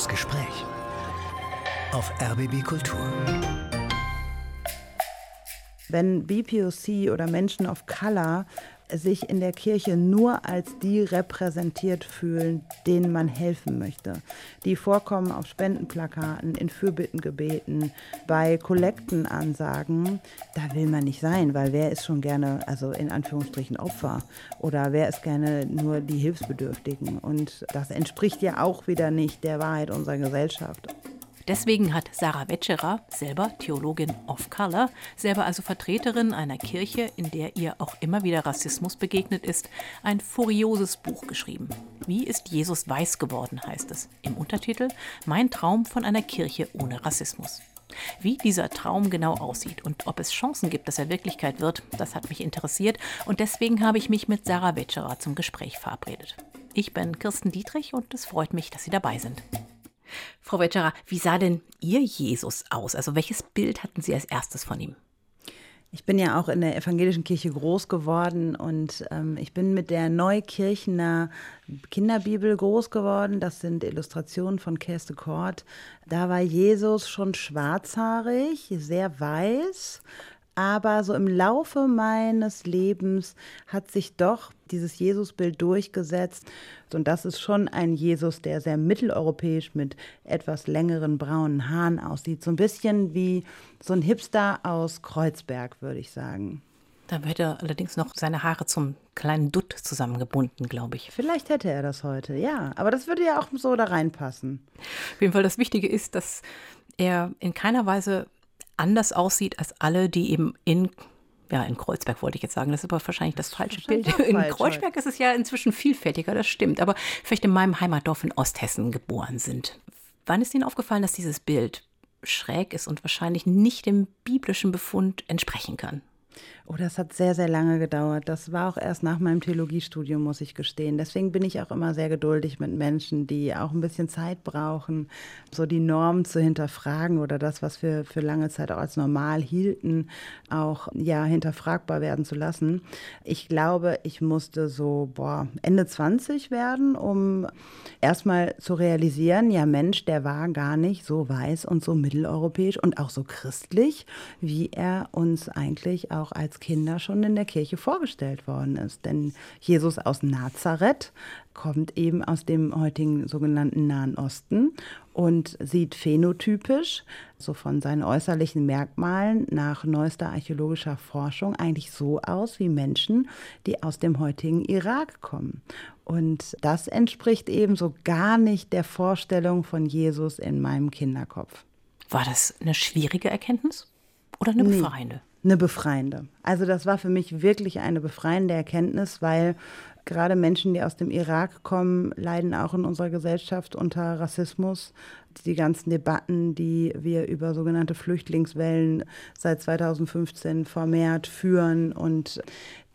Das Gespräch auf RBB Kultur. Wenn BPOC oder Menschen of Color sich in der Kirche nur als die repräsentiert fühlen, denen man helfen möchte. Die vorkommen auf Spendenplakaten, in Fürbittengebeten, bei Kollektenansagen. Da will man nicht sein, weil wer ist schon gerne, also in Anführungsstrichen Opfer oder wer ist gerne nur die Hilfsbedürftigen. Und das entspricht ja auch wieder nicht der Wahrheit unserer Gesellschaft. Deswegen hat Sarah Wetscherer, selber Theologin of Color, selber also Vertreterin einer Kirche, in der ihr auch immer wieder Rassismus begegnet ist, ein furioses Buch geschrieben. Wie ist Jesus weiß geworden, heißt es. Im Untertitel Mein Traum von einer Kirche ohne Rassismus. Wie dieser Traum genau aussieht und ob es Chancen gibt, dass er Wirklichkeit wird, das hat mich interessiert und deswegen habe ich mich mit Sarah Wetscherer zum Gespräch verabredet. Ich bin Kirsten Dietrich und es freut mich, dass Sie dabei sind. Frau Wetscherer, wie sah denn Ihr Jesus aus? Also welches Bild hatten Sie als erstes von ihm? Ich bin ja auch in der evangelischen Kirche groß geworden und ähm, ich bin mit der Neukirchener Kinderbibel groß geworden. Das sind Illustrationen von Kerste Kort. Da war Jesus schon schwarzhaarig, sehr weiß, aber so im Laufe meines Lebens hat sich doch dieses Jesusbild durchgesetzt. Und das ist schon ein Jesus, der sehr mitteleuropäisch mit etwas längeren braunen Haaren aussieht. So ein bisschen wie so ein Hipster aus Kreuzberg, würde ich sagen. Da hätte er allerdings noch seine Haare zum kleinen Dutt zusammengebunden, glaube ich. Vielleicht hätte er das heute, ja. Aber das würde ja auch so da reinpassen. Auf jeden Fall das Wichtige ist, dass er in keiner Weise anders aussieht als alle, die eben in ja, in Kreuzberg wollte ich jetzt sagen, das ist aber wahrscheinlich das falsche Bild. In falsch, Kreuzberg ist es ja inzwischen vielfältiger, das stimmt, aber vielleicht in meinem Heimatdorf in Osthessen geboren sind. Wann ist Ihnen aufgefallen, dass dieses Bild schräg ist und wahrscheinlich nicht dem biblischen Befund entsprechen kann? Oh, das hat sehr, sehr lange gedauert. Das war auch erst nach meinem Theologiestudium, muss ich gestehen. Deswegen bin ich auch immer sehr geduldig mit Menschen, die auch ein bisschen Zeit brauchen, so die Norm zu hinterfragen oder das, was wir für lange Zeit auch als normal hielten, auch ja hinterfragbar werden zu lassen. Ich glaube, ich musste so boah, Ende 20 werden, um erstmal zu realisieren, ja Mensch, der war gar nicht so weiß und so mitteleuropäisch und auch so christlich, wie er uns eigentlich auch als Kinder schon in der Kirche vorgestellt worden ist. Denn Jesus aus Nazareth kommt eben aus dem heutigen sogenannten Nahen Osten und sieht phänotypisch, so von seinen äußerlichen Merkmalen nach neuester archäologischer Forschung, eigentlich so aus wie Menschen, die aus dem heutigen Irak kommen. Und das entspricht eben so gar nicht der Vorstellung von Jesus in meinem Kinderkopf. War das eine schwierige Erkenntnis oder eine befreiende? Nee eine befreiende. Also das war für mich wirklich eine befreiende Erkenntnis, weil gerade Menschen, die aus dem Irak kommen, leiden auch in unserer Gesellschaft unter Rassismus. Die ganzen Debatten, die wir über sogenannte Flüchtlingswellen seit 2015 vermehrt führen und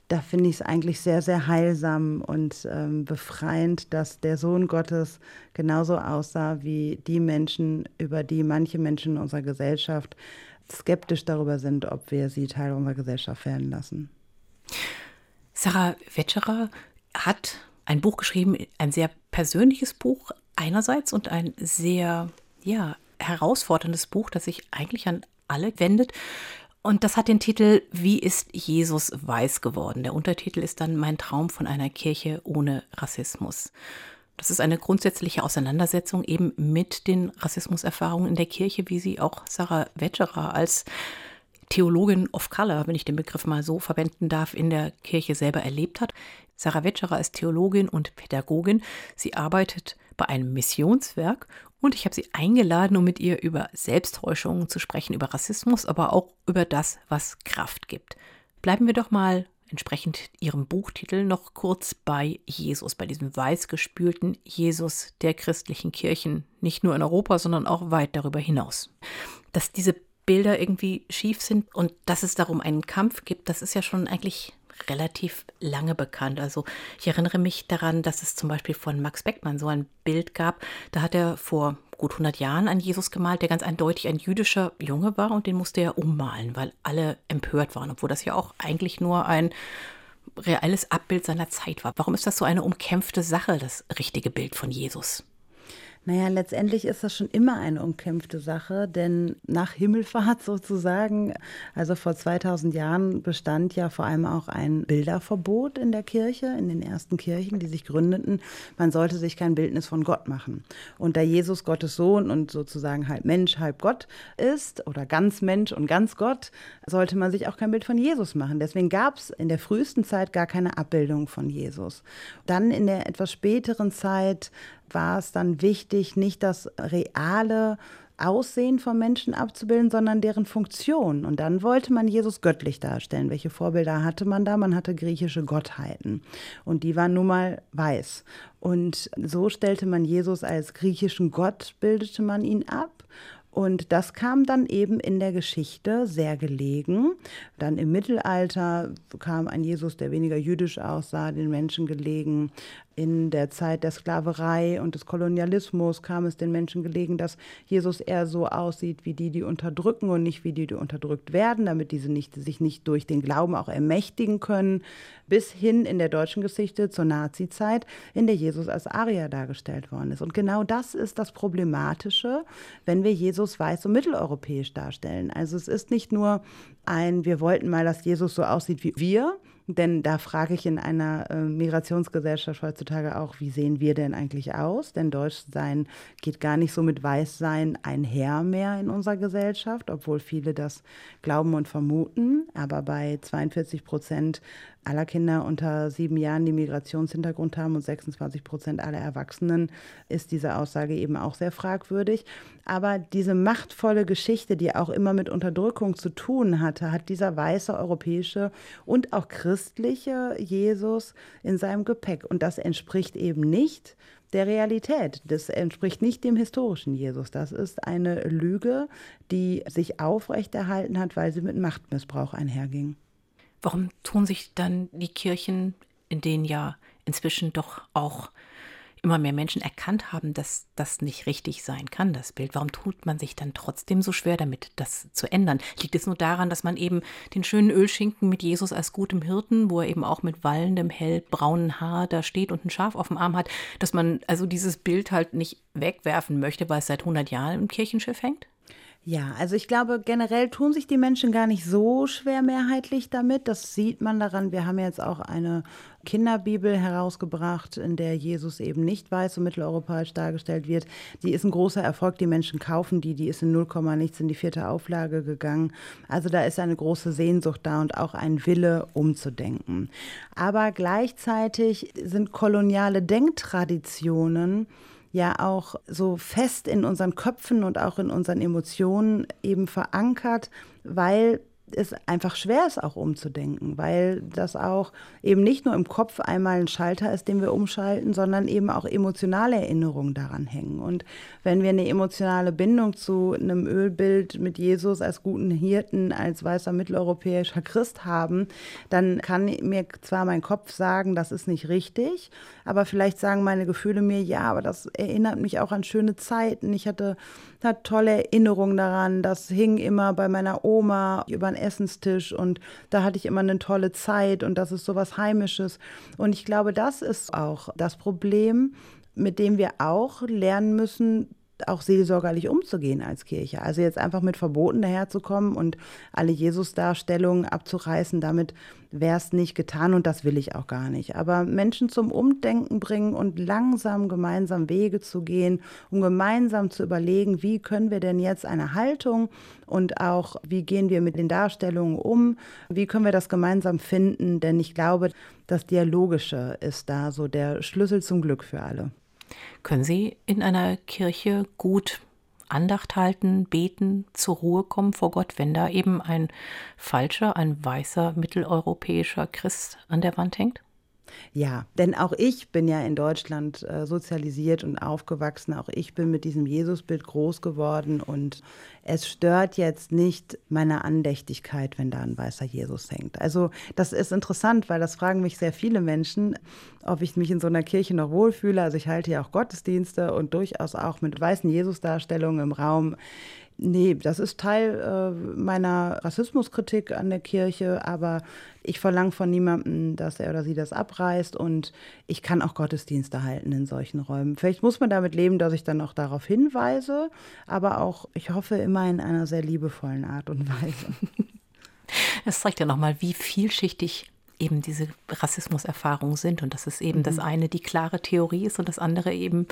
da finde ich es eigentlich sehr, sehr heilsam und ähm, befreiend, dass der Sohn Gottes genauso aussah wie die Menschen, über die manche Menschen in unserer Gesellschaft skeptisch darüber sind, ob wir sie Teil unserer Gesellschaft werden lassen. Sarah Wetscherer hat ein Buch geschrieben, ein sehr persönliches Buch einerseits und ein sehr ja, herausforderndes Buch, das sich eigentlich an alle wendet. Und das hat den Titel Wie ist Jesus weiß geworden? Der Untertitel ist dann Mein Traum von einer Kirche ohne Rassismus. Das ist eine grundsätzliche Auseinandersetzung eben mit den Rassismuserfahrungen in der Kirche, wie sie auch Sarah Wetscherer als Theologin of Color, wenn ich den Begriff mal so verwenden darf, in der Kirche selber erlebt hat. Sarah Wetscherer ist Theologin und Pädagogin. Sie arbeitet bei einem Missionswerk und ich habe sie eingeladen, um mit ihr über Selbsttäuschungen zu sprechen, über Rassismus, aber auch über das, was Kraft gibt. Bleiben wir doch mal entsprechend ihrem Buchtitel noch kurz bei Jesus, bei diesem weiß gespülten Jesus der christlichen Kirchen, nicht nur in Europa, sondern auch weit darüber hinaus. Dass diese Bilder irgendwie schief sind und dass es darum einen Kampf gibt, das ist ja schon eigentlich relativ lange bekannt. Also ich erinnere mich daran, dass es zum Beispiel von Max Beckmann so ein Bild gab. Da hat er vor gut 100 Jahren einen Jesus gemalt, der ganz eindeutig ein jüdischer Junge war und den musste er ummalen, weil alle empört waren, obwohl das ja auch eigentlich nur ein reelles Abbild seiner Zeit war. Warum ist das so eine umkämpfte Sache, das richtige Bild von Jesus? Naja, letztendlich ist das schon immer eine umkämpfte Sache, denn nach Himmelfahrt sozusagen, also vor 2000 Jahren, bestand ja vor allem auch ein Bilderverbot in der Kirche, in den ersten Kirchen, die sich gründeten. Man sollte sich kein Bildnis von Gott machen. Und da Jesus Gottes Sohn und sozusagen halb Mensch, halb Gott ist oder ganz Mensch und ganz Gott, sollte man sich auch kein Bild von Jesus machen. Deswegen gab es in der frühesten Zeit gar keine Abbildung von Jesus. Dann in der etwas späteren Zeit war es dann wichtig, nicht das reale Aussehen von Menschen abzubilden, sondern deren Funktion. Und dann wollte man Jesus göttlich darstellen. Welche Vorbilder hatte man da? Man hatte griechische Gottheiten. Und die waren nun mal weiß. Und so stellte man Jesus als griechischen Gott, bildete man ihn ab. Und das kam dann eben in der Geschichte sehr gelegen. Dann im Mittelalter kam ein Jesus, der weniger jüdisch aussah, den Menschen gelegen in der Zeit der Sklaverei und des Kolonialismus kam es den Menschen gelegen, dass Jesus eher so aussieht wie die, die unterdrücken und nicht wie die, die unterdrückt werden, damit diese nicht, sich nicht durch den Glauben auch ermächtigen können, bis hin in der deutschen Geschichte zur Nazizeit, in der Jesus als Arier dargestellt worden ist. Und genau das ist das Problematische, wenn wir Jesus weiß und mitteleuropäisch darstellen. Also es ist nicht nur ein, wir wollten mal, dass Jesus so aussieht wie wir, denn da frage ich in einer äh, Migrationsgesellschaft heutzutage auch, wie sehen wir denn eigentlich aus? Denn Deutschsein geht gar nicht so mit Weißsein einher mehr in unserer Gesellschaft, obwohl viele das glauben und vermuten. Aber bei 42 Prozent aller Kinder unter sieben Jahren, die Migrationshintergrund haben und 26 Prozent aller Erwachsenen, ist diese Aussage eben auch sehr fragwürdig. Aber diese machtvolle Geschichte, die auch immer mit Unterdrückung zu tun hatte, hat dieser weiße europäische und auch christliche Jesus in seinem Gepäck. Und das entspricht eben nicht der Realität. Das entspricht nicht dem historischen Jesus. Das ist eine Lüge, die sich aufrechterhalten hat, weil sie mit Machtmissbrauch einherging. Warum tun sich dann die Kirchen, in denen ja inzwischen doch auch immer mehr Menschen erkannt haben, dass das nicht richtig sein kann, das Bild. Warum tut man sich dann trotzdem so schwer damit, das zu ändern? Liegt es nur daran, dass man eben den schönen Ölschinken mit Jesus als gutem Hirten, wo er eben auch mit wallendem, hellbraunen Haar da steht und ein Schaf auf dem Arm hat, dass man also dieses Bild halt nicht wegwerfen möchte, weil es seit 100 Jahren im Kirchenschiff hängt? Ja, also ich glaube, generell tun sich die Menschen gar nicht so schwer mehrheitlich damit. Das sieht man daran. Wir haben jetzt auch eine Kinderbibel herausgebracht, in der Jesus eben nicht weiß und mitteleuropäisch dargestellt wird. Die ist ein großer Erfolg. Die Menschen kaufen die. Die ist in 0, nichts in die vierte Auflage gegangen. Also da ist eine große Sehnsucht da und auch ein Wille umzudenken. Aber gleichzeitig sind koloniale Denktraditionen ja auch so fest in unseren Köpfen und auch in unseren Emotionen eben verankert, weil es einfach schwer ist, auch umzudenken, weil das auch eben nicht nur im Kopf einmal ein Schalter ist, den wir umschalten, sondern eben auch emotionale Erinnerungen daran hängen. Und wenn wir eine emotionale Bindung zu einem Ölbild mit Jesus als guten Hirten, als weißer mitteleuropäischer Christ haben, dann kann mir zwar mein Kopf sagen, das ist nicht richtig, aber vielleicht sagen meine Gefühle mir, ja, aber das erinnert mich auch an schöne Zeiten. Ich hatte, hatte tolle Erinnerungen daran, das hing immer bei meiner Oma über den Essenstisch und da hatte ich immer eine tolle Zeit und das ist so was Heimisches. Und ich glaube, das ist auch das Problem, mit dem wir auch lernen müssen, auch seelsorgerlich umzugehen als Kirche. Also jetzt einfach mit Verboten daherzukommen und alle Jesus-Darstellungen abzureißen, damit wäre es nicht getan und das will ich auch gar nicht. Aber Menschen zum Umdenken bringen und langsam gemeinsam Wege zu gehen, um gemeinsam zu überlegen, wie können wir denn jetzt eine Haltung und auch wie gehen wir mit den Darstellungen um, wie können wir das gemeinsam finden, denn ich glaube, das Dialogische ist da so der Schlüssel zum Glück für alle. Können Sie in einer Kirche gut Andacht halten, beten, zur Ruhe kommen vor Gott, wenn da eben ein falscher, ein weißer mitteleuropäischer Christ an der Wand hängt? Ja, denn auch ich bin ja in Deutschland äh, sozialisiert und aufgewachsen. Auch ich bin mit diesem Jesusbild groß geworden und es stört jetzt nicht meine Andächtigkeit, wenn da ein weißer Jesus hängt. Also das ist interessant, weil das fragen mich sehr viele Menschen, ob ich mich in so einer Kirche noch wohlfühle. Also ich halte ja auch Gottesdienste und durchaus auch mit weißen Jesusdarstellungen im Raum. Nee, das ist Teil äh, meiner Rassismuskritik an der Kirche, aber ich verlange von niemandem, dass er oder sie das abreißt und ich kann auch Gottesdienste halten in solchen Räumen. Vielleicht muss man damit leben, dass ich dann auch darauf hinweise, aber auch, ich hoffe, immer in einer sehr liebevollen Art und Weise. Das zeigt ja nochmal, wie vielschichtig eben diese Rassismuserfahrungen sind und dass es eben mhm. das eine die klare Theorie ist und das andere eben,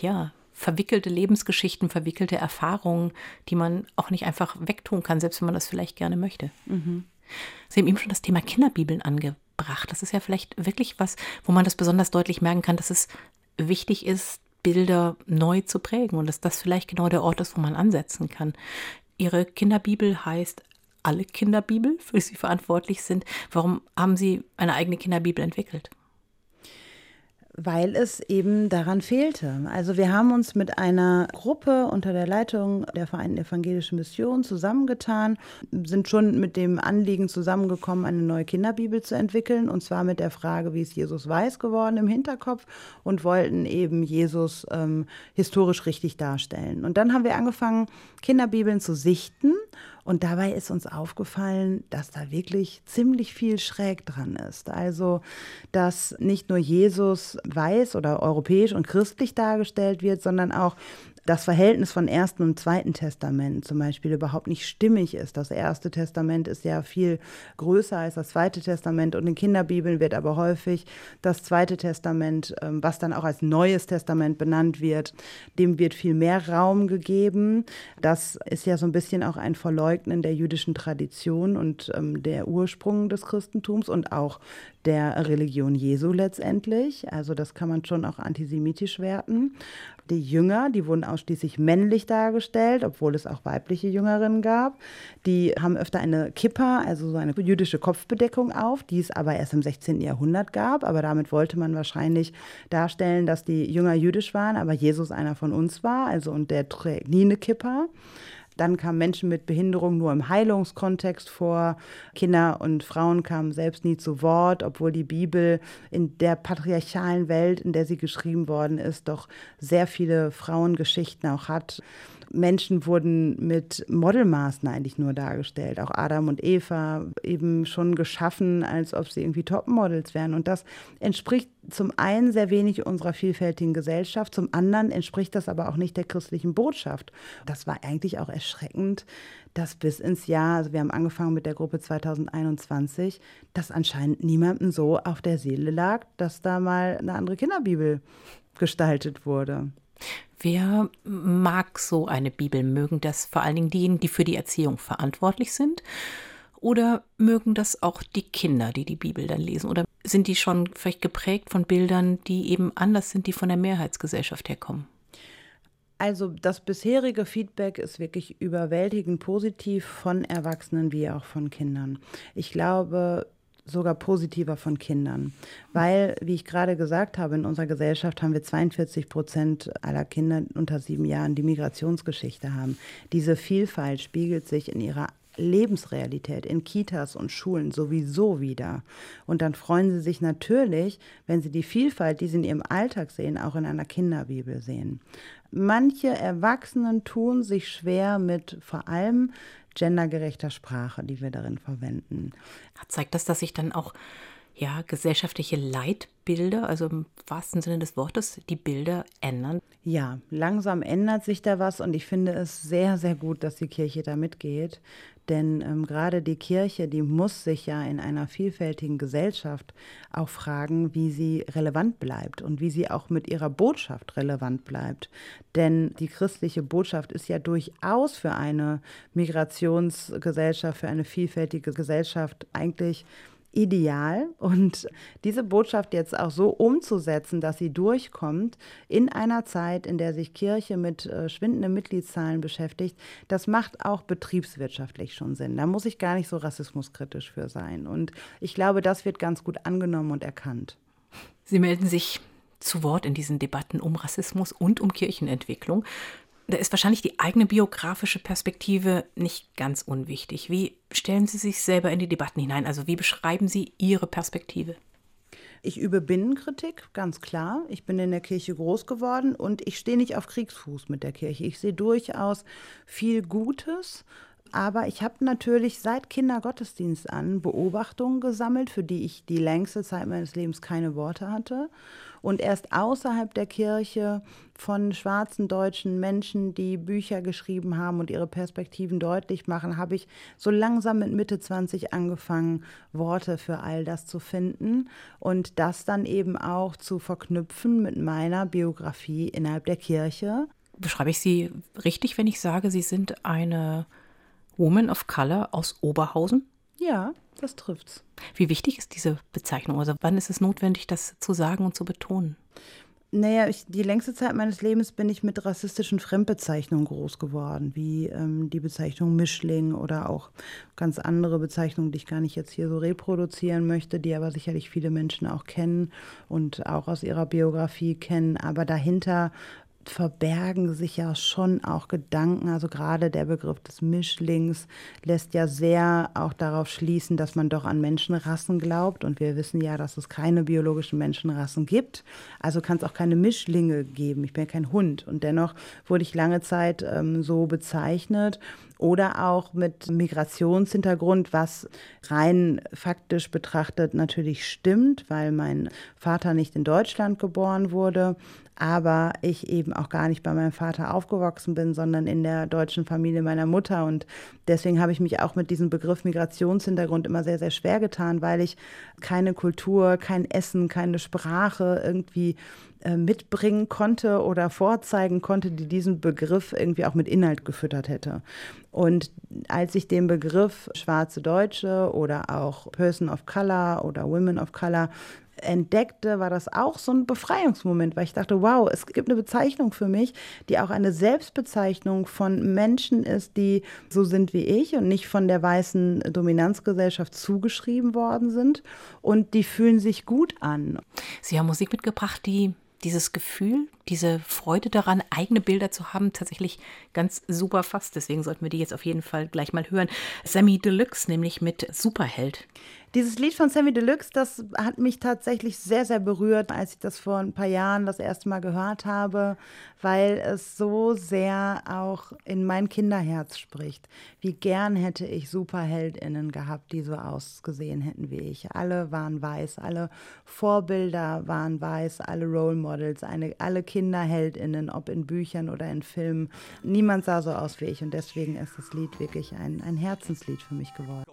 ja, verwickelte Lebensgeschichten, verwickelte Erfahrungen, die man auch nicht einfach wegtun kann, selbst wenn man das vielleicht gerne möchte. Mhm. Sie haben eben schon das Thema Kinderbibeln angebracht. Das ist ja vielleicht wirklich was, wo man das besonders deutlich merken kann, dass es wichtig ist, Bilder neu zu prägen und dass das vielleicht genau der Ort ist, wo man ansetzen kann. Ihre Kinderbibel heißt alle Kinderbibel, für die Sie verantwortlich sind. Warum haben Sie eine eigene Kinderbibel entwickelt? Weil es eben daran fehlte. Also wir haben uns mit einer Gruppe unter der Leitung der Vereinten Evangelischen Mission zusammengetan, sind schon mit dem Anliegen zusammengekommen, eine neue Kinderbibel zu entwickeln, und zwar mit der Frage, wie ist Jesus weiß geworden im Hinterkopf und wollten eben Jesus ähm, historisch richtig darstellen. Und dann haben wir angefangen, Kinderbibeln zu sichten und dabei ist uns aufgefallen, dass da wirklich ziemlich viel schräg dran ist. Also, dass nicht nur Jesus weiß oder europäisch und christlich dargestellt wird, sondern auch das Verhältnis von Ersten und Zweiten Testament zum Beispiel überhaupt nicht stimmig ist. Das Erste Testament ist ja viel größer als das Zweite Testament und in Kinderbibeln wird aber häufig das Zweite Testament, ähm, was dann auch als Neues Testament benannt wird, dem wird viel mehr Raum gegeben. Das ist ja so ein bisschen auch ein Verleugnen der jüdischen Tradition und ähm, der Ursprung des Christentums und auch der Religion Jesu letztendlich. Also das kann man schon auch antisemitisch werten. Die Jünger, die wurden ausschließlich männlich dargestellt, obwohl es auch weibliche Jüngerinnen gab. Die haben öfter eine Kippa, also so eine jüdische Kopfbedeckung auf, die es aber erst im 16. Jahrhundert gab. Aber damit wollte man wahrscheinlich darstellen, dass die Jünger jüdisch waren, aber Jesus einer von uns war. Also und der trägt nie eine Kippa. Dann kamen Menschen mit Behinderung nur im Heilungskontext vor. Kinder und Frauen kamen selbst nie zu Wort, obwohl die Bibel in der patriarchalen Welt, in der sie geschrieben worden ist, doch sehr viele Frauengeschichten auch hat. Menschen wurden mit Modelmaßen eigentlich nur dargestellt. Auch Adam und Eva eben schon geschaffen, als ob sie irgendwie Topmodels wären. Und das entspricht zum einen sehr wenig unserer vielfältigen Gesellschaft, zum anderen entspricht das aber auch nicht der christlichen Botschaft. Das war eigentlich auch erschreckend, dass bis ins Jahr, also wir haben angefangen mit der Gruppe 2021, dass anscheinend niemandem so auf der Seele lag, dass da mal eine andere Kinderbibel gestaltet wurde. Wer mag so eine Bibel? Mögen das vor allen Dingen diejenigen, die für die Erziehung verantwortlich sind? Oder mögen das auch die Kinder, die die Bibel dann lesen? Oder sind die schon vielleicht geprägt von Bildern, die eben anders sind, die von der Mehrheitsgesellschaft herkommen? Also das bisherige Feedback ist wirklich überwältigend positiv von Erwachsenen wie auch von Kindern. Ich glaube, sogar positiver von Kindern. Weil, wie ich gerade gesagt habe, in unserer Gesellschaft haben wir 42 Prozent aller Kinder unter sieben Jahren, die Migrationsgeschichte haben. Diese Vielfalt spiegelt sich in ihrer Lebensrealität in Kitas und Schulen sowieso wieder. Und dann freuen sie sich natürlich, wenn sie die Vielfalt, die sie in ihrem Alltag sehen, auch in einer Kinderbibel sehen. Manche Erwachsenen tun sich schwer mit vor allem gendergerechter Sprache, die wir darin verwenden. Zeigt das, dass sich dann auch ja, gesellschaftliche Leitbilder, also im wahrsten Sinne des Wortes, die Bilder ändern? Ja, langsam ändert sich da was und ich finde es sehr, sehr gut, dass die Kirche da mitgeht. Denn ähm, gerade die Kirche, die muss sich ja in einer vielfältigen Gesellschaft auch fragen, wie sie relevant bleibt und wie sie auch mit ihrer Botschaft relevant bleibt. Denn die christliche Botschaft ist ja durchaus für eine Migrationsgesellschaft, für eine vielfältige Gesellschaft eigentlich ideal und diese Botschaft jetzt auch so umzusetzen, dass sie durchkommt in einer Zeit, in der sich Kirche mit äh, schwindenden Mitgliedszahlen beschäftigt, das macht auch betriebswirtschaftlich schon Sinn. Da muss ich gar nicht so rassismuskritisch für sein. Und ich glaube, das wird ganz gut angenommen und erkannt. Sie melden sich zu Wort in diesen Debatten um Rassismus und um Kirchenentwicklung da ist wahrscheinlich die eigene biografische Perspektive nicht ganz unwichtig. Wie stellen Sie sich selber in die Debatten hinein? Also wie beschreiben Sie Ihre Perspektive? Ich übe Binnenkritik, ganz klar. Ich bin in der Kirche groß geworden und ich stehe nicht auf Kriegsfuß mit der Kirche. Ich sehe durchaus viel Gutes aber ich habe natürlich seit Kindergottesdienst an Beobachtungen gesammelt, für die ich die längste Zeit meines Lebens keine Worte hatte. Und erst außerhalb der Kirche von schwarzen deutschen Menschen, die Bücher geschrieben haben und ihre Perspektiven deutlich machen, habe ich so langsam mit Mitte 20 angefangen, Worte für all das zu finden und das dann eben auch zu verknüpfen mit meiner Biografie innerhalb der Kirche. Beschreibe ich Sie richtig, wenn ich sage, Sie sind eine Woman of Color aus Oberhausen? Ja, das trifft's. Wie wichtig ist diese Bezeichnung? Also wann ist es notwendig, das zu sagen und zu betonen? Naja, ich, die längste Zeit meines Lebens bin ich mit rassistischen Fremdbezeichnungen groß geworden, wie ähm, die Bezeichnung Mischling oder auch ganz andere Bezeichnungen, die ich gar nicht jetzt hier so reproduzieren möchte, die aber sicherlich viele Menschen auch kennen und auch aus ihrer Biografie kennen. Aber dahinter verbergen sich ja schon auch Gedanken. Also gerade der Begriff des Mischlings lässt ja sehr auch darauf schließen, dass man doch an Menschenrassen glaubt. Und wir wissen ja, dass es keine biologischen Menschenrassen gibt. Also kann es auch keine Mischlinge geben. Ich bin ja kein Hund. Und dennoch wurde ich lange Zeit ähm, so bezeichnet oder auch mit Migrationshintergrund, was rein faktisch betrachtet natürlich stimmt, weil mein Vater nicht in Deutschland geboren wurde, aber ich eben auch gar nicht bei meinem Vater aufgewachsen bin, sondern in der deutschen Familie meiner Mutter. Und deswegen habe ich mich auch mit diesem Begriff Migrationshintergrund immer sehr, sehr schwer getan, weil ich keine Kultur, kein Essen, keine Sprache irgendwie äh, mitbringen konnte oder vorzeigen konnte, die diesen Begriff irgendwie auch mit Inhalt gefüttert hätte. Und als ich den Begriff schwarze Deutsche oder auch Person of Color oder Women of Color entdeckte, war das auch so ein Befreiungsmoment, weil ich dachte, wow, es gibt eine Bezeichnung für mich, die auch eine Selbstbezeichnung von Menschen ist, die so sind wie ich und nicht von der weißen Dominanzgesellschaft zugeschrieben worden sind und die fühlen sich gut an. Sie haben Musik mitgebracht, die dieses Gefühl, diese Freude daran, eigene Bilder zu haben, tatsächlich ganz super fasst. Deswegen sollten wir die jetzt auf jeden Fall gleich mal hören. Sammy Deluxe, nämlich mit Superheld. Dieses Lied von Sammy Deluxe, das hat mich tatsächlich sehr, sehr berührt, als ich das vor ein paar Jahren das erste Mal gehört habe, weil es so sehr auch in mein Kinderherz spricht. Wie gern hätte ich SuperheldInnen gehabt, die so ausgesehen hätten wie ich. Alle waren weiß, alle Vorbilder waren weiß, alle Role Models, eine, alle KinderheldInnen, ob in Büchern oder in Filmen. Niemand sah so aus wie ich und deswegen ist das Lied wirklich ein, ein Herzenslied für mich geworden.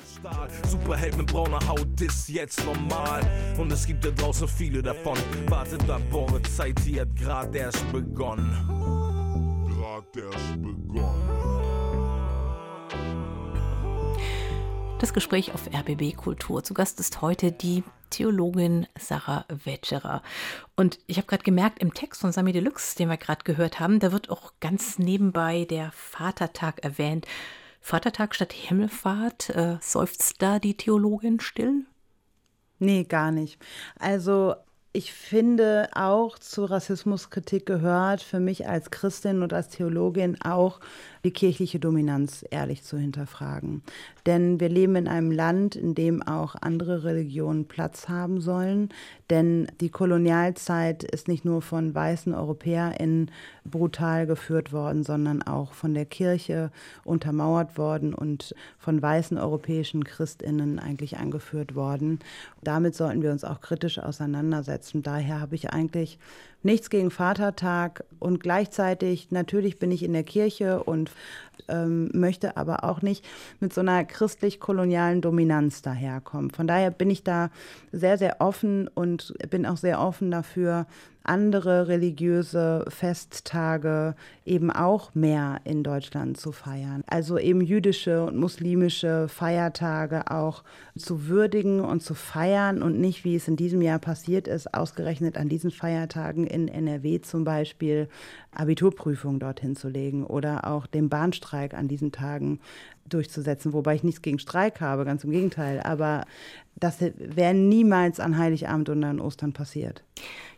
Superheld mit brauner ist jetzt normal. Und es gibt da draußen viele davon. Wartet ab, eure Zeit, die hat grad erst begonnen. Grad erst begonnen. Das Gespräch auf RBB Kultur. Zu Gast ist heute die Theologin Sarah Wetscherer. Und ich habe gerade gemerkt, im Text von Sami Deluxe, den wir gerade gehört haben, da wird auch ganz nebenbei der Vatertag erwähnt. Vatertag statt Himmelfahrt, äh, seufzt da die Theologin still? Nee, gar nicht. Also ich finde auch zu Rassismuskritik gehört für mich als Christin und als Theologin auch die kirchliche Dominanz ehrlich zu hinterfragen. Denn wir leben in einem Land, in dem auch andere Religionen Platz haben sollen. Denn die Kolonialzeit ist nicht nur von weißen EuropäerInnen brutal geführt worden, sondern auch von der Kirche untermauert worden und von weißen europäischen ChristInnen eigentlich angeführt worden. Damit sollten wir uns auch kritisch auseinandersetzen. Daher habe ich eigentlich nichts gegen Vatertag. Und gleichzeitig natürlich bin ich in der Kirche und ähm, möchte aber auch nicht mit so einer christlich-kolonialen Dominanz daherkommen. Von daher bin ich da sehr, sehr offen und bin auch sehr offen dafür, andere religiöse Festtage eben auch mehr in Deutschland zu feiern. Also eben jüdische und muslimische Feiertage auch zu würdigen und zu feiern und nicht, wie es in diesem Jahr passiert ist, ausgerechnet an diesen Feiertagen in NRW zum Beispiel Abiturprüfungen dorthin zu legen oder auch den Bahnstreik an diesen Tagen durchzusetzen, wobei ich nichts gegen Streik habe, ganz im Gegenteil. Aber das wäre niemals an Heiligabend und an Ostern passiert.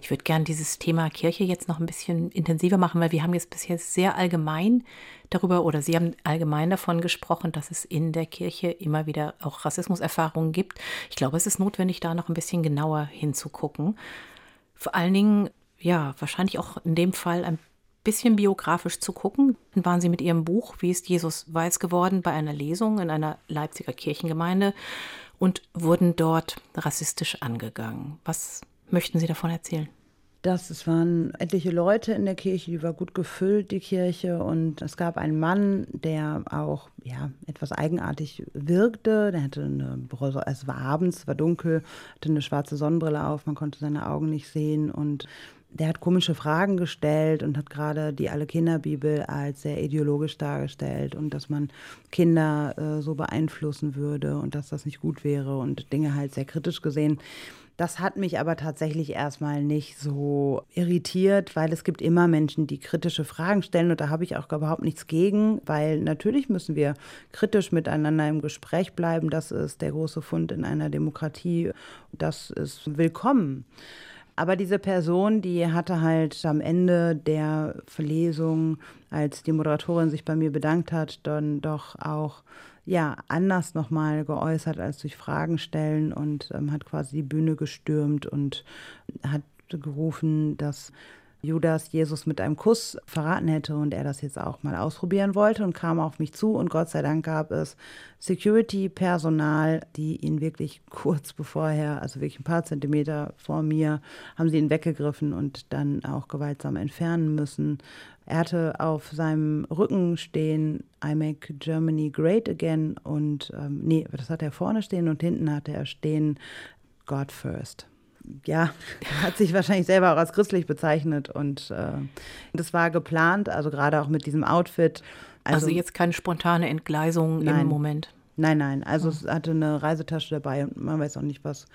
Ich würde gerne dieses Thema Kirche jetzt noch ein bisschen intensiver machen, weil wir haben jetzt bisher sehr allgemein darüber oder Sie haben allgemein davon gesprochen, dass es in der Kirche immer wieder auch Rassismuserfahrungen gibt. Ich glaube, es ist notwendig, da noch ein bisschen genauer hinzugucken. Vor allen Dingen, ja, wahrscheinlich auch in dem Fall ein bisschen biografisch zu gucken. Dann waren Sie mit Ihrem Buch Wie ist Jesus weiß geworden bei einer Lesung in einer Leipziger Kirchengemeinde und wurden dort rassistisch angegangen. Was möchten Sie davon erzählen? dass es waren etliche Leute in der Kirche, die war gut gefüllt, die Kirche. Und es gab einen Mann, der auch ja, etwas eigenartig wirkte. Der hatte eine, es war abends, es war dunkel, hatte eine schwarze Sonnenbrille auf, man konnte seine Augen nicht sehen. Und der hat komische Fragen gestellt und hat gerade die Alle Kinderbibel als sehr ideologisch dargestellt und dass man Kinder äh, so beeinflussen würde und dass das nicht gut wäre und Dinge halt sehr kritisch gesehen. Das hat mich aber tatsächlich erstmal nicht so irritiert, weil es gibt immer Menschen, die kritische Fragen stellen und da habe ich auch überhaupt nichts gegen, weil natürlich müssen wir kritisch miteinander im Gespräch bleiben. Das ist der große Fund in einer Demokratie. Das ist willkommen. Aber diese Person, die hatte halt am Ende der Verlesung, als die Moderatorin sich bei mir bedankt hat, dann doch auch ja, anders nochmal geäußert als durch Fragen stellen und ähm, hat quasi die Bühne gestürmt und hat gerufen, dass Judas Jesus mit einem Kuss verraten hätte und er das jetzt auch mal ausprobieren wollte und kam auf mich zu und Gott sei Dank gab es Security-Personal, die ihn wirklich kurz bevorher, also wirklich ein paar Zentimeter vor mir, haben sie ihn weggegriffen und dann auch gewaltsam entfernen müssen. Er hatte auf seinem Rücken stehen, I make Germany great again und ähm, nee, das hat er vorne stehen und hinten hatte er stehen, God first ja, hat sich wahrscheinlich selber auch als christlich bezeichnet und äh, das war geplant, also gerade auch mit diesem Outfit. Also, also jetzt keine spontane Entgleisung nein, im Moment. Nein, nein, also oh. es hatte eine Reisetasche dabei und man weiß auch nicht, was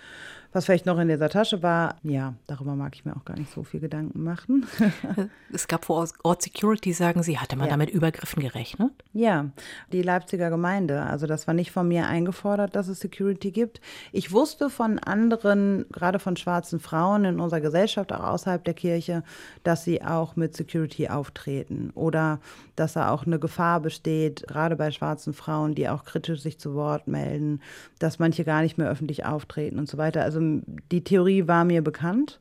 was vielleicht noch in dieser Tasche war, ja, darüber mag ich mir auch gar nicht so viel Gedanken machen. es gab vor Ort Security, sagen Sie, hatte man ja. damit Übergriffen gerechnet? Ja, die Leipziger Gemeinde. Also das war nicht von mir eingefordert, dass es Security gibt. Ich wusste von anderen, gerade von schwarzen Frauen in unserer Gesellschaft, auch außerhalb der Kirche, dass sie auch mit Security auftreten oder dass da auch eine Gefahr besteht, gerade bei schwarzen Frauen, die auch kritisch sich zu Wort melden, dass manche gar nicht mehr öffentlich auftreten und so weiter. Also die Theorie war mir bekannt.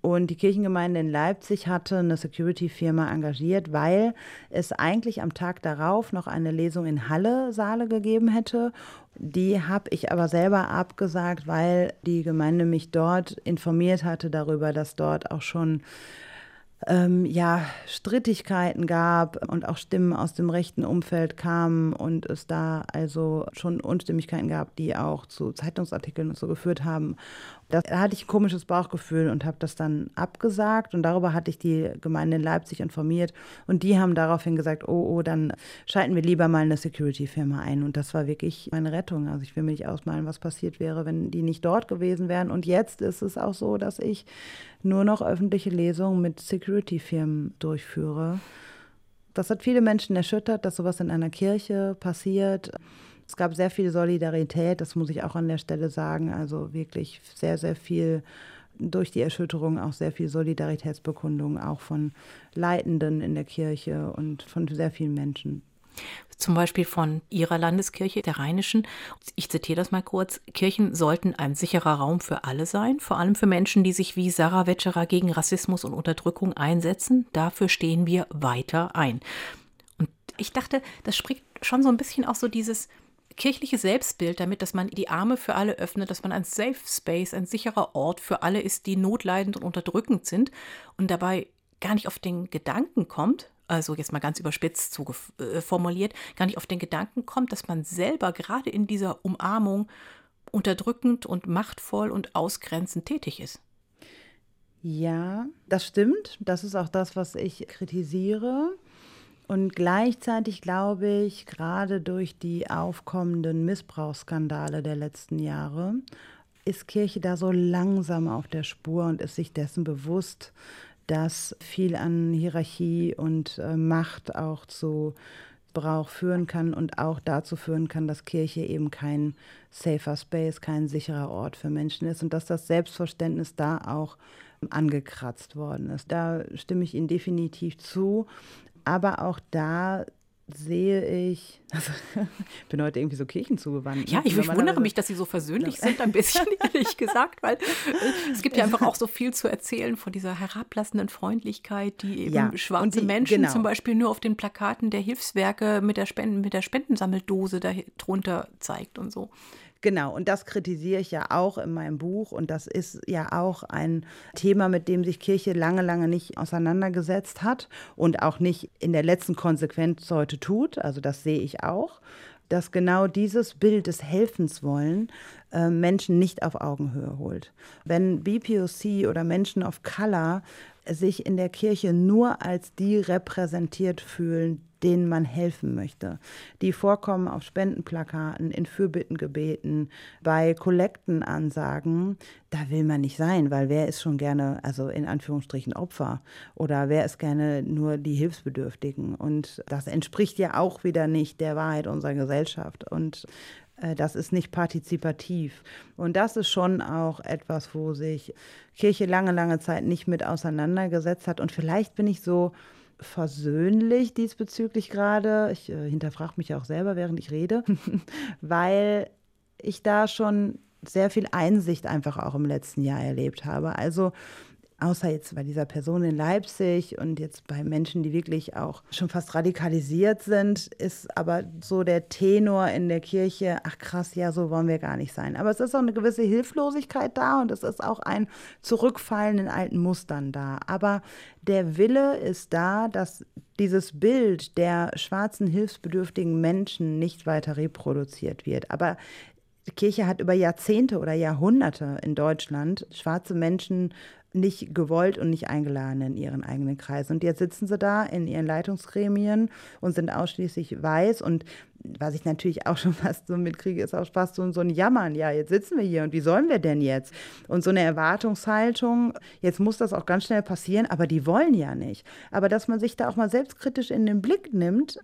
Und die Kirchengemeinde in Leipzig hatte eine Security-Firma engagiert, weil es eigentlich am Tag darauf noch eine Lesung in Halle Saale gegeben hätte. Die habe ich aber selber abgesagt, weil die Gemeinde mich dort informiert hatte darüber, dass dort auch schon ähm, ja, Strittigkeiten gab und auch Stimmen aus dem rechten Umfeld kamen und es da also schon Unstimmigkeiten gab, die auch zu Zeitungsartikeln und so geführt haben. Da hatte ich ein komisches Bauchgefühl und habe das dann abgesagt. Und darüber hatte ich die Gemeinde in Leipzig informiert. Und die haben daraufhin gesagt, oh, oh, dann schalten wir lieber mal eine Security-Firma ein. Und das war wirklich meine Rettung. Also ich will mir nicht ausmalen, was passiert wäre, wenn die nicht dort gewesen wären. Und jetzt ist es auch so, dass ich nur noch öffentliche Lesungen mit Security-Firmen durchführe. Das hat viele Menschen erschüttert, dass sowas in einer Kirche passiert. Es gab sehr viel Solidarität, das muss ich auch an der Stelle sagen. Also wirklich sehr, sehr viel durch die Erschütterung auch sehr viel Solidaritätsbekundung, auch von Leitenden in der Kirche und von sehr vielen Menschen. Zum Beispiel von ihrer Landeskirche, der Rheinischen. Ich zitiere das mal kurz. Kirchen sollten ein sicherer Raum für alle sein, vor allem für Menschen, die sich wie Sarah Wetscherer gegen Rassismus und Unterdrückung einsetzen. Dafür stehen wir weiter ein. Und ich dachte, das spricht schon so ein bisschen auch so dieses, kirchliche Selbstbild damit, dass man die Arme für alle öffnet, dass man ein Safe Space, ein sicherer Ort für alle ist, die notleidend und unterdrückend sind und dabei gar nicht auf den Gedanken kommt, also jetzt mal ganz überspitzt äh, formuliert, gar nicht auf den Gedanken kommt, dass man selber gerade in dieser Umarmung unterdrückend und machtvoll und ausgrenzend tätig ist. Ja, das stimmt. Das ist auch das, was ich kritisiere. Und gleichzeitig glaube ich, gerade durch die aufkommenden Missbrauchsskandale der letzten Jahre, ist Kirche da so langsam auf der Spur und ist sich dessen bewusst, dass viel an Hierarchie und äh, Macht auch zu Missbrauch führen kann und auch dazu führen kann, dass Kirche eben kein safer Space, kein sicherer Ort für Menschen ist und dass das Selbstverständnis da auch angekratzt worden ist. Da stimme ich Ihnen definitiv zu. Aber auch da sehe ich, also ich bin heute irgendwie so kirchenzugewandt. Ja, ich, ich wundere mich, dass Sie so versöhnlich sind, ein bisschen, ehrlich gesagt, weil äh, es gibt ja einfach auch so viel zu erzählen von dieser herablassenden Freundlichkeit, die eben ja, schwarze die, Menschen genau. zum Beispiel nur auf den Plakaten der Hilfswerke mit der, Spenden, mit der Spendensammeldose darunter zeigt und so. Genau, und das kritisiere ich ja auch in meinem Buch. Und das ist ja auch ein Thema, mit dem sich Kirche lange, lange nicht auseinandergesetzt hat und auch nicht in der letzten Konsequenz heute tut. Also das sehe ich auch dass genau dieses Bild des Helfenswollen äh, Menschen nicht auf Augenhöhe holt. Wenn BPOC oder Menschen of Color sich in der Kirche nur als die repräsentiert fühlen, denen man helfen möchte. Die vorkommen auf Spendenplakaten, in Fürbittengebeten, bei Kollektenansagen. Da will man nicht sein, weil wer ist schon gerne, also in Anführungsstrichen Opfer oder wer ist gerne nur die Hilfsbedürftigen. Und das entspricht ja auch wieder nicht der Wahrheit unserer Gesellschaft. Und das ist nicht partizipativ. Und das ist schon auch etwas, wo sich Kirche lange, lange Zeit nicht mit auseinandergesetzt hat. Und vielleicht bin ich so versöhnlich diesbezüglich gerade. Ich äh, hinterfrage mich auch selber, während ich rede, weil ich da schon sehr viel Einsicht einfach auch im letzten Jahr erlebt habe. Also außer jetzt bei dieser Person in Leipzig und jetzt bei Menschen, die wirklich auch schon fast radikalisiert sind, ist aber so der Tenor in der Kirche, ach krass, ja, so wollen wir gar nicht sein. Aber es ist auch eine gewisse Hilflosigkeit da und es ist auch ein Zurückfallen in alten Mustern da. Aber der Wille ist da, dass dieses Bild der schwarzen, hilfsbedürftigen Menschen nicht weiter reproduziert wird. Aber die Kirche hat über Jahrzehnte oder Jahrhunderte in Deutschland schwarze Menschen nicht gewollt und nicht eingeladen in ihren eigenen Kreis. Und jetzt sitzen sie da in ihren Leitungsgremien und sind ausschließlich weiß. Und was ich natürlich auch schon fast so mitkriege, ist auch fast so, so ein Jammern. Ja, jetzt sitzen wir hier und wie sollen wir denn jetzt? Und so eine Erwartungshaltung, jetzt muss das auch ganz schnell passieren, aber die wollen ja nicht. Aber dass man sich da auch mal selbstkritisch in den Blick nimmt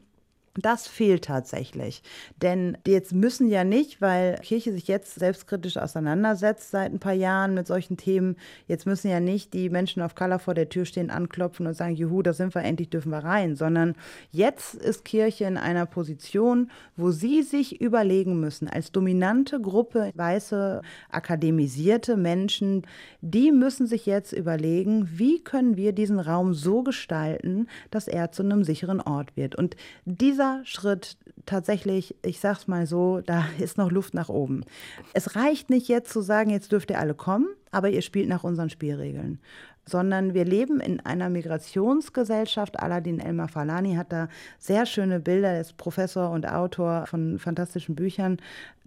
das fehlt tatsächlich. Denn jetzt müssen ja nicht, weil Kirche sich jetzt selbstkritisch auseinandersetzt seit ein paar Jahren mit solchen Themen, jetzt müssen ja nicht die Menschen auf Color vor der Tür stehen, anklopfen und sagen, juhu, da sind wir, endlich dürfen wir rein, sondern jetzt ist Kirche in einer Position, wo sie sich überlegen müssen, als dominante Gruppe weiße, akademisierte Menschen, die müssen sich jetzt überlegen, wie können wir diesen Raum so gestalten, dass er zu einem sicheren Ort wird. Und dieser dieser Schritt tatsächlich, ich sag's mal so, da ist noch Luft nach oben. Es reicht nicht jetzt zu sagen, jetzt dürft ihr alle kommen, aber ihr spielt nach unseren Spielregeln sondern wir leben in einer Migrationsgesellschaft. Aladin Elmar Falani hat da sehr schöne Bilder, er ist Professor und Autor von fantastischen Büchern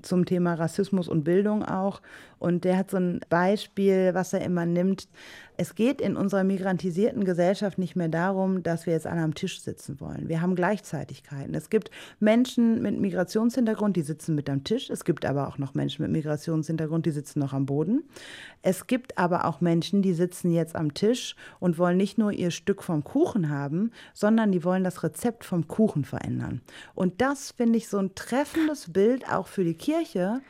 zum Thema Rassismus und Bildung auch. Und der hat so ein Beispiel, was er immer nimmt. Es geht in unserer migrantisierten Gesellschaft nicht mehr darum, dass wir jetzt alle am Tisch sitzen wollen. Wir haben Gleichzeitigkeiten. Es gibt Menschen mit Migrationshintergrund, die sitzen mit am Tisch. Es gibt aber auch noch Menschen mit Migrationshintergrund, die sitzen noch am Boden. Es gibt aber auch Menschen, die sitzen jetzt am Tisch und wollen nicht nur ihr Stück vom Kuchen haben, sondern die wollen das Rezept vom Kuchen verändern. Und das finde ich so ein treffendes Bild auch für die Kirche.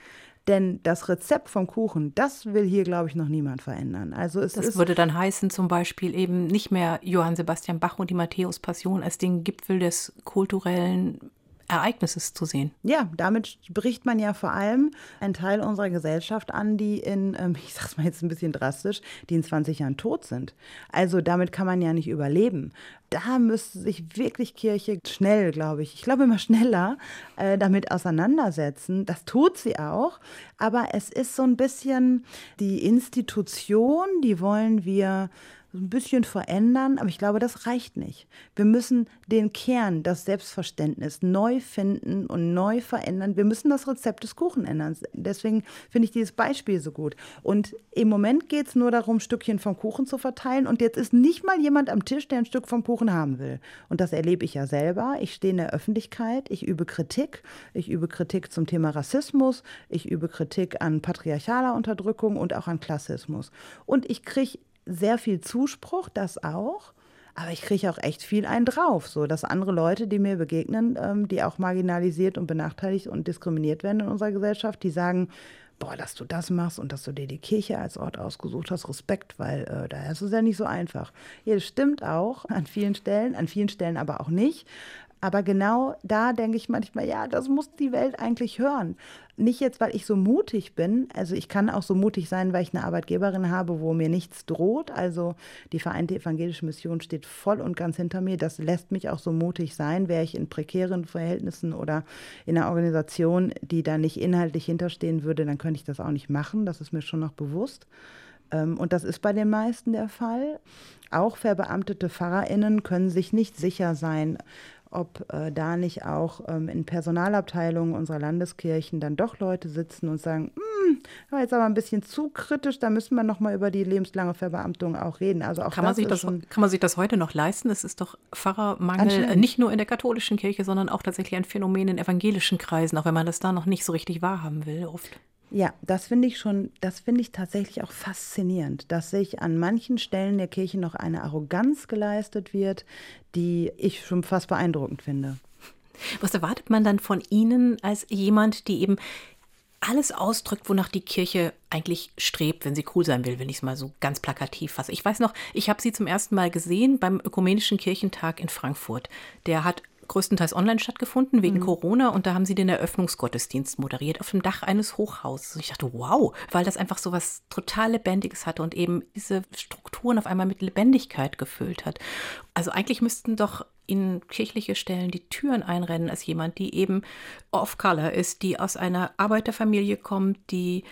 Denn das Rezept vom Kuchen, das will hier, glaube ich, noch niemand verändern. Also es das würde dann heißen, zum Beispiel eben nicht mehr Johann Sebastian Bach und die Matthäus-Passion als den Gipfel des kulturellen Ereignisses zu sehen. Ja, damit bricht man ja vor allem einen Teil unserer Gesellschaft an, die in, ähm, ich sag's mal jetzt ein bisschen drastisch, die in 20 Jahren tot sind. Also damit kann man ja nicht überleben. Da müsste sich wirklich Kirche schnell, glaube ich, ich glaube immer schneller, äh, damit auseinandersetzen. Das tut sie auch. Aber es ist so ein bisschen die Institution, die wollen wir ein bisschen verändern, aber ich glaube, das reicht nicht. Wir müssen den Kern, das Selbstverständnis neu finden und neu verändern. Wir müssen das Rezept des Kuchen ändern. Deswegen finde ich dieses Beispiel so gut. Und im Moment geht es nur darum, Stückchen vom Kuchen zu verteilen. Und jetzt ist nicht mal jemand am Tisch, der ein Stück vom Kuchen haben will. Und das erlebe ich ja selber. Ich stehe in der Öffentlichkeit, ich übe Kritik. Ich übe Kritik zum Thema Rassismus, ich übe Kritik an patriarchaler Unterdrückung und auch an Klassismus. Und ich kriege sehr viel Zuspruch, das auch. Aber ich kriege auch echt viel einen drauf, so dass andere Leute, die mir begegnen, ähm, die auch marginalisiert und benachteiligt und diskriminiert werden in unserer Gesellschaft, die sagen, boah, dass du das machst und dass du dir die Kirche als Ort ausgesucht hast, Respekt, weil äh, da ist es ja nicht so einfach. Ja, das stimmt auch an vielen Stellen, an vielen Stellen aber auch nicht. Aber genau da denke ich manchmal, ja, das muss die Welt eigentlich hören. Nicht jetzt, weil ich so mutig bin. Also ich kann auch so mutig sein, weil ich eine Arbeitgeberin habe, wo mir nichts droht. Also die Vereinte Evangelische Mission steht voll und ganz hinter mir. Das lässt mich auch so mutig sein. Wäre ich in prekären Verhältnissen oder in einer Organisation, die da nicht inhaltlich hinterstehen würde, dann könnte ich das auch nicht machen. Das ist mir schon noch bewusst. Ähm, und das ist bei den meisten der Fall. Auch verbeamtete PfarrerInnen können sich nicht sicher sein, ob äh, da nicht auch ähm, in Personalabteilungen unserer Landeskirchen dann doch Leute sitzen und sagen, hm, war jetzt aber ein bisschen zu kritisch, da müssen wir noch mal über die lebenslange Verbeamtung auch reden. Also auch kann, man sich das, kann man sich das heute noch leisten? Es ist doch Pfarrermangel äh, nicht nur in der katholischen Kirche, sondern auch tatsächlich ein Phänomen in evangelischen Kreisen, auch wenn man das da noch nicht so richtig wahrhaben will, oft. Ja, das finde ich schon, das finde ich tatsächlich auch faszinierend, dass sich an manchen Stellen der Kirche noch eine Arroganz geleistet wird, die ich schon fast beeindruckend finde. Was erwartet man dann von Ihnen als jemand, die eben alles ausdrückt, wonach die Kirche eigentlich strebt, wenn sie cool sein will, wenn ich es mal so ganz plakativ fasse. Ich weiß noch, ich habe sie zum ersten Mal gesehen beim Ökumenischen Kirchentag in Frankfurt. Der hat größtenteils online stattgefunden wegen mhm. Corona und da haben sie den Eröffnungsgottesdienst moderiert auf dem Dach eines Hochhauses. Und ich dachte, wow, weil das einfach so was total Lebendiges hatte und eben diese Strukturen auf einmal mit Lebendigkeit gefüllt hat. Also eigentlich müssten doch in kirchliche Stellen die Türen einrennen als jemand, die eben off-color ist, die aus einer Arbeiterfamilie kommt, die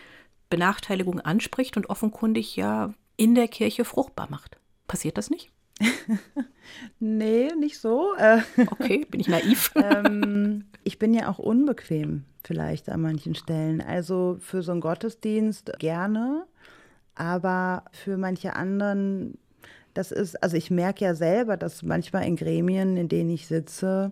Benachteiligung anspricht und offenkundig ja in der Kirche fruchtbar macht. Passiert das nicht? nee, nicht so. Äh, okay, bin ich naiv? ähm, ich bin ja auch unbequem vielleicht an manchen Stellen. Also für so einen Gottesdienst gerne, aber für manche anderen, das ist, also ich merke ja selber, dass manchmal in Gremien, in denen ich sitze,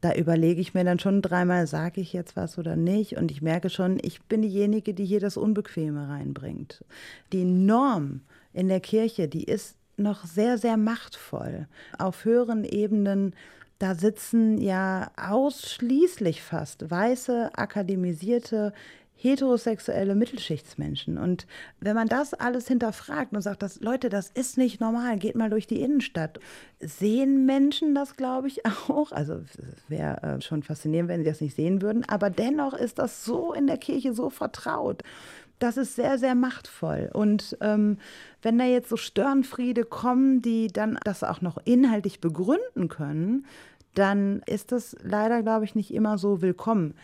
da überlege ich mir dann schon dreimal, sage ich jetzt was oder nicht. Und ich merke schon, ich bin diejenige, die hier das Unbequeme reinbringt. Die Norm in der Kirche, die ist noch sehr, sehr machtvoll. Auf höheren Ebenen, da sitzen ja ausschließlich fast weiße, akademisierte, heterosexuelle Mittelschichtsmenschen. Und wenn man das alles hinterfragt und sagt, dass, Leute, das ist nicht normal, geht mal durch die Innenstadt, sehen Menschen das, glaube ich, auch. Also wäre äh, schon faszinierend, wenn sie das nicht sehen würden. Aber dennoch ist das so in der Kirche so vertraut das ist sehr, sehr machtvoll. Und ähm, wenn da jetzt so Störenfriede kommen, die dann das auch noch inhaltlich begründen können, dann ist das leider, glaube ich, nicht immer so willkommen.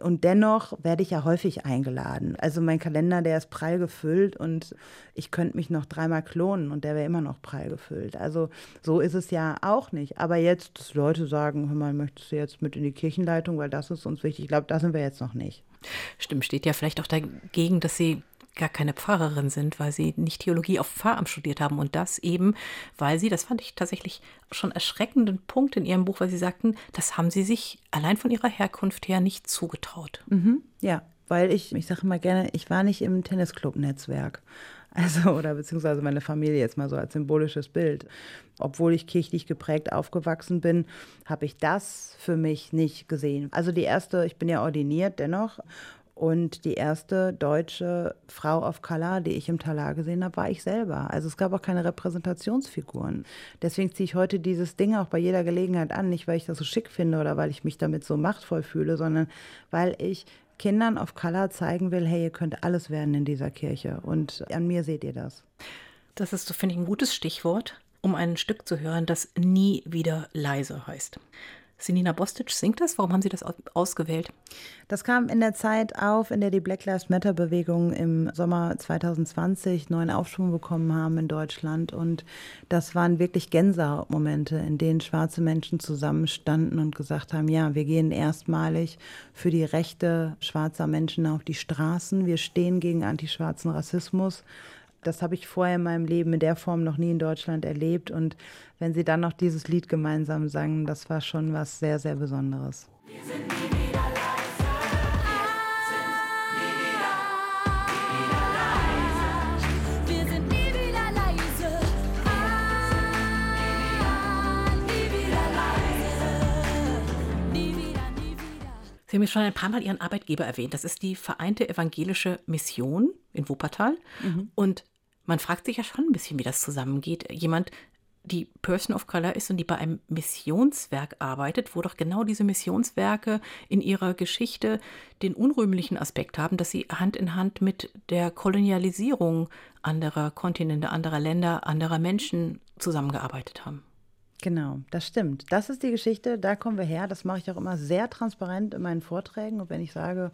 Und dennoch werde ich ja häufig eingeladen. Also mein Kalender, der ist prall gefüllt und ich könnte mich noch dreimal klonen und der wäre immer noch prall gefüllt. Also so ist es ja auch nicht. Aber jetzt, dass Leute sagen, hör mal, möchtest du jetzt mit in die Kirchenleitung, weil das ist uns wichtig. Ich glaube, da sind wir jetzt noch nicht. Stimmt, steht ja vielleicht auch dagegen, dass sie gar keine Pfarrerin sind, weil sie nicht Theologie auf Pfarramt studiert haben. Und das eben, weil sie, das fand ich tatsächlich schon erschreckenden Punkt in ihrem Buch, weil sie sagten, das haben sie sich allein von ihrer Herkunft her nicht zugetraut. Mhm, ja, weil ich, ich sage immer gerne, ich war nicht im Tennisclub-Netzwerk. Also, oder beziehungsweise meine Familie jetzt mal so als symbolisches Bild. Obwohl ich kirchlich geprägt aufgewachsen bin, habe ich das für mich nicht gesehen. Also die erste, ich bin ja ordiniert dennoch. Und die erste deutsche Frau of Color, die ich im Talar gesehen habe, war ich selber. Also es gab auch keine Repräsentationsfiguren. Deswegen ziehe ich heute dieses Ding auch bei jeder Gelegenheit an. Nicht, weil ich das so schick finde oder weil ich mich damit so machtvoll fühle, sondern weil ich Kindern of Color zeigen will, hey, ihr könnt alles werden in dieser Kirche. Und an mir seht ihr das. Das ist, finde ich, ein gutes Stichwort, um ein Stück zu hören, das nie wieder leise heißt. Sinina Bostic singt das. Warum haben Sie das ausgewählt? Das kam in der Zeit auf, in der die Black Lives Matter Bewegung im Sommer 2020 neuen Aufschwung bekommen haben in Deutschland. Und das waren wirklich Gänsehautmomente, in denen schwarze Menschen zusammenstanden und gesagt haben, ja, wir gehen erstmalig für die Rechte schwarzer Menschen auf die Straßen. Wir stehen gegen antischwarzen Rassismus. Das habe ich vorher in meinem Leben in der Form noch nie in Deutschland erlebt. Und wenn sie dann noch dieses Lied gemeinsam sangen, das war schon was sehr, sehr Besonderes. Wir sind die Sie haben schon ein paar Mal Ihren Arbeitgeber erwähnt. Das ist die Vereinte Evangelische Mission in Wuppertal. Mhm. Und man fragt sich ja schon ein bisschen, wie das zusammengeht. Jemand, die Person of Color ist und die bei einem Missionswerk arbeitet, wo doch genau diese Missionswerke in ihrer Geschichte den unrühmlichen Aspekt haben, dass sie Hand in Hand mit der Kolonialisierung anderer Kontinente, anderer Länder, anderer Menschen zusammengearbeitet haben. Genau, das stimmt. Das ist die Geschichte, da kommen wir her. Das mache ich auch immer sehr transparent in meinen Vorträgen. Und wenn ich sage,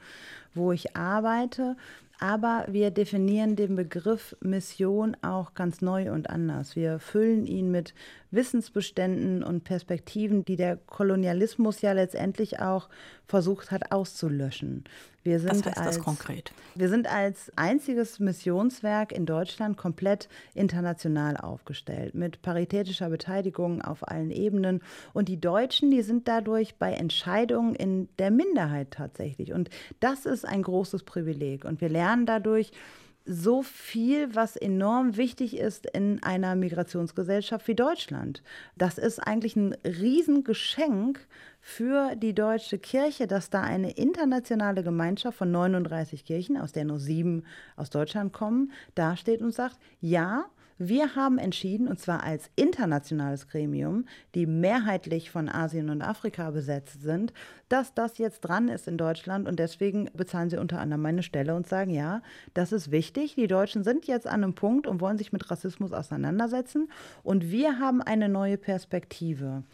wo ich arbeite, aber wir definieren den Begriff Mission auch ganz neu und anders. Wir füllen ihn mit Wissensbeständen und Perspektiven, die der Kolonialismus ja letztendlich auch versucht hat auszulöschen. Wir sind Was heißt als, das konkret? Wir sind als einziges Missionswerk in Deutschland komplett international aufgestellt, mit paritätischer Beteiligung auf allen Ebenen. Und die Deutschen, die sind dadurch bei Entscheidungen in der Minderheit tatsächlich. Und das ist ein großes Privileg. Und wir lernen dadurch, so viel, was enorm wichtig ist in einer Migrationsgesellschaft wie Deutschland. Das ist eigentlich ein Riesengeschenk für die deutsche Kirche, dass da eine internationale Gemeinschaft von 39 Kirchen, aus der nur sieben aus Deutschland kommen, dasteht und sagt, ja, wir haben entschieden, und zwar als internationales Gremium, die mehrheitlich von Asien und Afrika besetzt sind, dass das jetzt dran ist in Deutschland und deswegen bezahlen sie unter anderem meine Stelle und sagen, ja, das ist wichtig. Die Deutschen sind jetzt an einem Punkt und wollen sich mit Rassismus auseinandersetzen und wir haben eine neue Perspektive.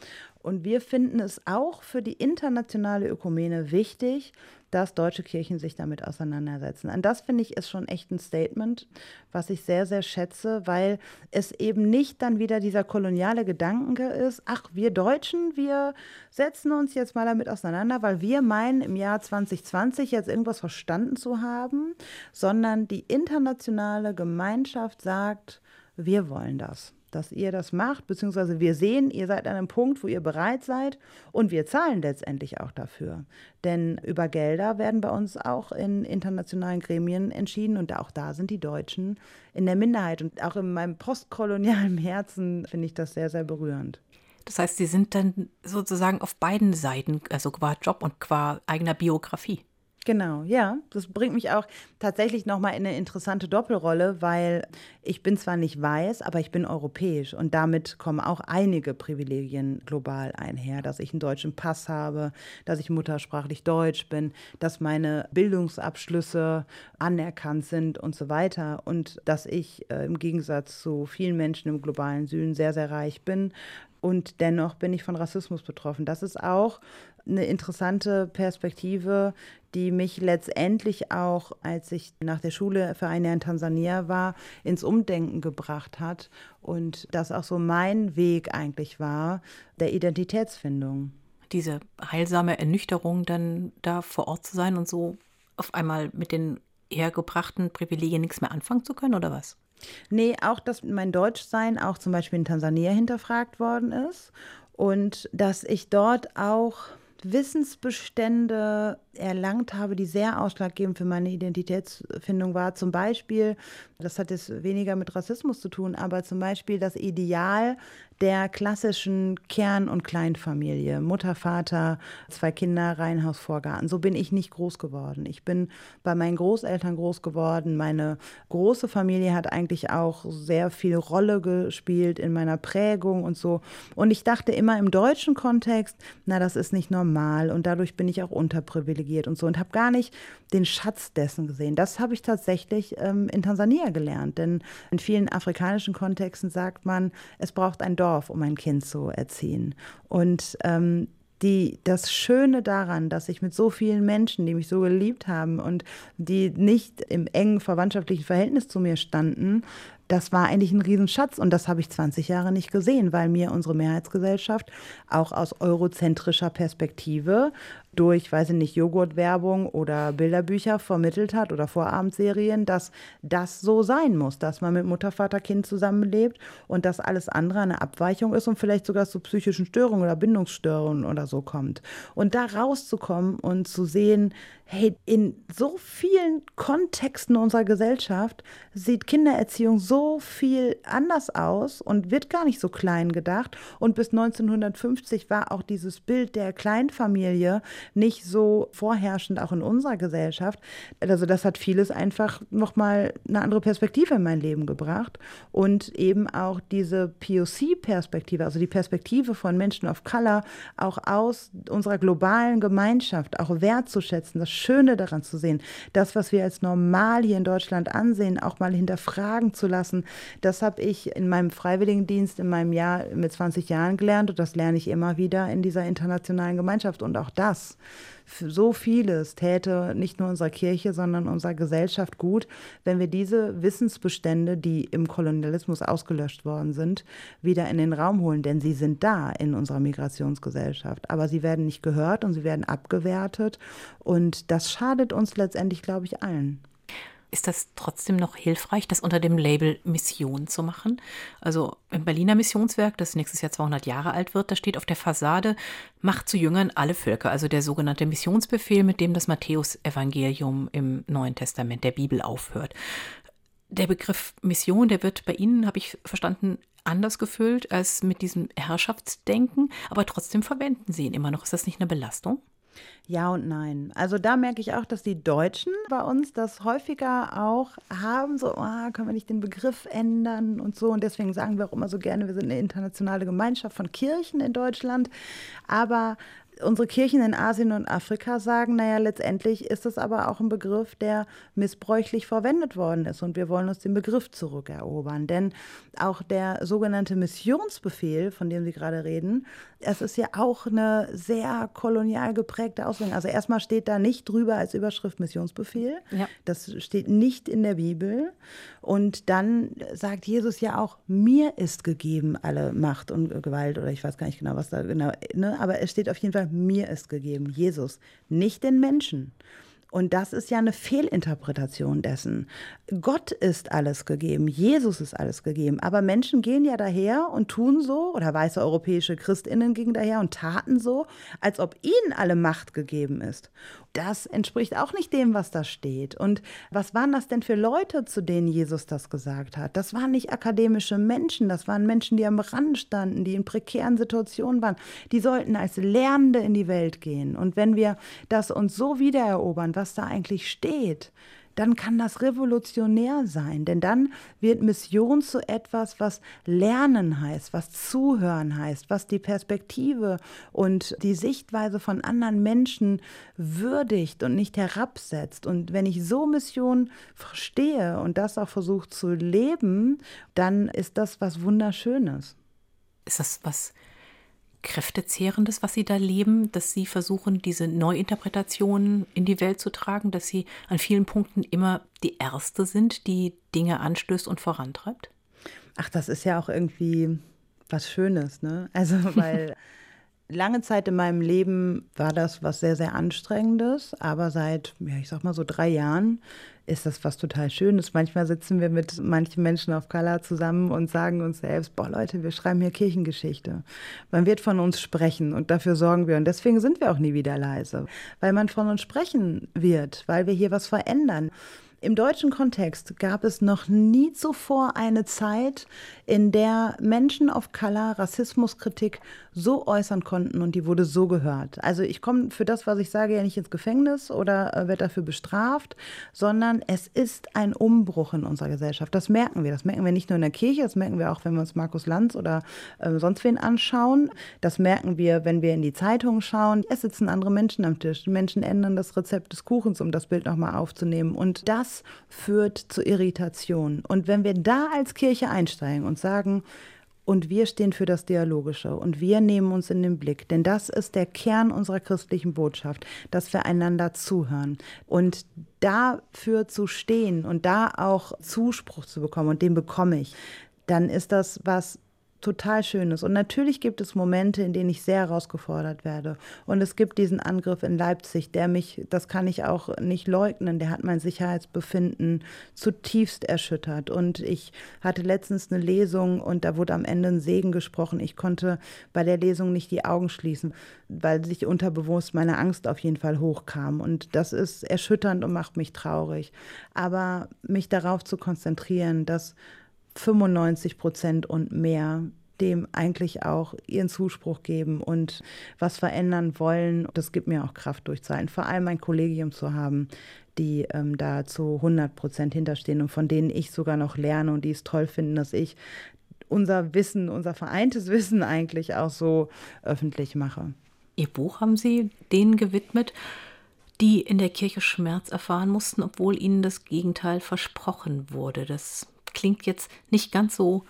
Und wir finden es auch für die internationale Ökumene wichtig, dass deutsche Kirchen sich damit auseinandersetzen. Und das finde ich ist schon echt ein Statement, was ich sehr, sehr schätze, weil es eben nicht dann wieder dieser koloniale Gedanke ist, ach, wir Deutschen, wir setzen uns jetzt mal damit auseinander, weil wir meinen, im Jahr 2020 jetzt irgendwas verstanden zu haben, sondern die internationale Gemeinschaft sagt, wir wollen das dass ihr das macht, beziehungsweise wir sehen, ihr seid an einem Punkt, wo ihr bereit seid und wir zahlen letztendlich auch dafür. Denn über Gelder werden bei uns auch in internationalen Gremien entschieden und auch da sind die Deutschen in der Minderheit. Und auch in meinem postkolonialen Herzen finde ich das sehr, sehr berührend. Das heißt, Sie sind dann sozusagen auf beiden Seiten, also qua Job und qua eigener Biografie. Genau, ja. Das bringt mich auch tatsächlich nochmal in eine interessante Doppelrolle, weil ich bin zwar nicht weiß, aber ich bin europäisch und damit kommen auch einige Privilegien global einher, dass ich einen deutschen Pass habe, dass ich muttersprachlich Deutsch bin, dass meine Bildungsabschlüsse anerkannt sind und so weiter und dass ich äh, im Gegensatz zu vielen Menschen im globalen Süden sehr, sehr reich bin. Und dennoch bin ich von Rassismus betroffen. Das ist auch eine interessante Perspektive, die mich letztendlich auch, als ich nach der Schule für ein Jahr in Tansania war, ins Umdenken gebracht hat und das auch so mein Weg eigentlich war, der Identitätsfindung. Diese heilsame Ernüchterung, dann da vor Ort zu sein und so auf einmal mit den hergebrachten Privilegien nichts mehr anfangen zu können, oder was? Nee, auch, dass mein Deutschsein auch zum Beispiel in Tansania hinterfragt worden ist und dass ich dort auch Wissensbestände erlangt habe, die sehr ausschlaggebend für meine Identitätsfindung war. Zum Beispiel, das hat jetzt weniger mit Rassismus zu tun, aber zum Beispiel das Ideal der klassischen Kern- und Kleinfamilie. Mutter, Vater, zwei Kinder, Reihenhaus, Vorgarten. So bin ich nicht groß geworden. Ich bin bei meinen Großeltern groß geworden. Meine große Familie hat eigentlich auch sehr viel Rolle gespielt in meiner Prägung und so. Und ich dachte immer im deutschen Kontext, na, das ist nicht normal und dadurch bin ich auch unterprivilegiert und so und habe gar nicht den Schatz dessen gesehen. Das habe ich tatsächlich ähm, in Tansania gelernt, denn in vielen afrikanischen Kontexten sagt man, es braucht ein Dorf, um ein Kind zu erziehen. Und ähm, die, das Schöne daran, dass ich mit so vielen Menschen, die mich so geliebt haben und die nicht im engen verwandtschaftlichen Verhältnis zu mir standen, das war eigentlich ein Riesenschatz und das habe ich 20 Jahre nicht gesehen, weil mir unsere Mehrheitsgesellschaft auch aus eurozentrischer Perspektive durch, weiß ich nicht, Joghurtwerbung oder Bilderbücher vermittelt hat oder Vorabendserien, dass das so sein muss, dass man mit Mutter, Vater, Kind zusammenlebt und dass alles andere eine Abweichung ist und vielleicht sogar zu psychischen Störungen oder Bindungsstörungen oder so kommt. Und da rauszukommen und zu sehen, hey, in so vielen Kontexten unserer Gesellschaft sieht Kindererziehung so so viel anders aus und wird gar nicht so klein gedacht. Und bis 1950 war auch dieses Bild der Kleinfamilie nicht so vorherrschend, auch in unserer Gesellschaft. Also das hat vieles einfach nochmal eine andere Perspektive in mein Leben gebracht. Und eben auch diese POC-Perspektive, also die Perspektive von Menschen of Color, auch aus unserer globalen Gemeinschaft, auch wertzuschätzen, das Schöne daran zu sehen, das, was wir als normal hier in Deutschland ansehen, auch mal hinterfragen zu lassen. Das habe ich in meinem Freiwilligendienst in meinem Jahr mit 20 Jahren gelernt und das lerne ich immer wieder in dieser internationalen Gemeinschaft. Und auch das so vieles täte nicht nur unserer Kirche, sondern unserer Gesellschaft gut, wenn wir diese Wissensbestände, die im Kolonialismus ausgelöscht worden sind, wieder in den Raum holen. Denn sie sind da in unserer Migrationsgesellschaft. Aber sie werden nicht gehört und sie werden abgewertet. Und das schadet uns letztendlich, glaube ich, allen ist das trotzdem noch hilfreich, das unter dem Label Mission zu machen? Also im Berliner Missionswerk, das nächstes Jahr 200 Jahre alt wird, da steht auf der Fassade, macht zu Jüngern alle Völker, also der sogenannte Missionsbefehl, mit dem das Matthäusevangelium im Neuen Testament der Bibel aufhört. Der Begriff Mission, der wird bei Ihnen, habe ich verstanden, anders gefüllt als mit diesem Herrschaftsdenken, aber trotzdem verwenden Sie ihn immer noch. Ist das nicht eine Belastung? Ja und nein. Also da merke ich auch, dass die Deutschen bei uns das häufiger auch haben, so, ah, können wir nicht den Begriff ändern und so. Und deswegen sagen wir auch immer so gerne, wir sind eine internationale Gemeinschaft von Kirchen in Deutschland. Aber unsere Kirchen in Asien und Afrika sagen, naja, letztendlich ist es aber auch ein Begriff, der missbräuchlich verwendet worden ist und wir wollen uns den Begriff zurückerobern. Denn auch der sogenannte Missionsbefehl, von dem Sie gerade reden, es ist ja auch eine sehr kolonial geprägte Auslegung. Also erstmal steht da nicht drüber als Überschrift Missionsbefehl. Ja. Das steht nicht in der Bibel. Und dann sagt Jesus ja auch, mir ist gegeben alle Macht und Gewalt oder ich weiß gar nicht genau, was da genau, ne? aber es steht auf jeden Fall, mir ist gegeben, Jesus, nicht den Menschen. Und das ist ja eine Fehlinterpretation dessen. Gott ist alles gegeben, Jesus ist alles gegeben. Aber Menschen gehen ja daher und tun so, oder weiße europäische Christinnen gingen daher und taten so, als ob ihnen alle Macht gegeben ist das entspricht auch nicht dem, was da steht. Und was waren das denn für Leute, zu denen Jesus das gesagt hat? Das waren nicht akademische Menschen, das waren Menschen, die am Rand standen, die in prekären Situationen waren. Die sollten als Lernende in die Welt gehen. Und wenn wir das uns so wiedererobern, was da eigentlich steht, dann kann das revolutionär sein. Denn dann wird Mission zu etwas, was Lernen heißt, was Zuhören heißt, was die Perspektive und die Sichtweise von anderen Menschen würdigt und nicht herabsetzt. Und wenn ich so Mission verstehe und das auch versuche zu leben, dann ist das was Wunderschönes. Ist das was Kräftezehrendes, was Sie da leben, dass Sie versuchen, diese Neuinterpretationen in die Welt zu tragen, dass Sie an vielen Punkten immer die Erste sind, die Dinge anstößt und vorantreibt? Ach, das ist ja auch irgendwie was Schönes, ne? Also, weil lange Zeit in meinem Leben war das was sehr, sehr Anstrengendes, aber seit, ja, ich sag mal so drei Jahren ist das was total Schönes. Manchmal sitzen wir mit manchen Menschen auf Color zusammen und sagen uns selbst, boah Leute, wir schreiben hier Kirchengeschichte. Man wird von uns sprechen und dafür sorgen wir. Und deswegen sind wir auch nie wieder leise, weil man von uns sprechen wird, weil wir hier was verändern. Im deutschen Kontext gab es noch nie zuvor eine Zeit, in der Menschen of Color Rassismuskritik so äußern konnten und die wurde so gehört. Also ich komme für das, was ich sage, ja nicht ins Gefängnis oder äh, werde dafür bestraft, sondern es ist ein Umbruch in unserer Gesellschaft. Das merken wir. Das merken wir nicht nur in der Kirche, das merken wir auch, wenn wir uns Markus Lanz oder äh, sonst wen anschauen. Das merken wir, wenn wir in die Zeitung schauen. Es sitzen andere Menschen am Tisch. Die Menschen ändern das Rezept des Kuchens, um das Bild nochmal aufzunehmen. Und das führt zu Irritation. Und wenn wir da als Kirche einsteigen und sagen, und wir stehen für das Dialogische und wir nehmen uns in den Blick, denn das ist der Kern unserer christlichen Botschaft, dass wir einander zuhören und dafür zu stehen und da auch Zuspruch zu bekommen und den bekomme ich, dann ist das was total Schönes. Und natürlich gibt es Momente, in denen ich sehr herausgefordert werde. Und es gibt diesen Angriff in Leipzig, der mich, das kann ich auch nicht leugnen, der hat mein Sicherheitsbefinden zutiefst erschüttert. Und ich hatte letztens eine Lesung und da wurde am Ende ein Segen gesprochen. Ich konnte bei der Lesung nicht die Augen schließen, weil sich unterbewusst meine Angst auf jeden Fall hochkam. Und das ist erschütternd und macht mich traurig. Aber mich darauf zu konzentrieren, dass 95 Prozent und mehr dem eigentlich auch ihren Zuspruch geben und was verändern wollen. Das gibt mir auch Kraft durchzahlen. Vor allem ein Kollegium zu haben, die ähm, da zu 100 Prozent hinterstehen und von denen ich sogar noch lerne und die es toll finden, dass ich unser Wissen, unser vereintes Wissen eigentlich auch so öffentlich mache. Ihr Buch haben Sie denen gewidmet, die in der Kirche Schmerz erfahren mussten, obwohl ihnen das Gegenteil versprochen wurde. Das klingt jetzt nicht ganz so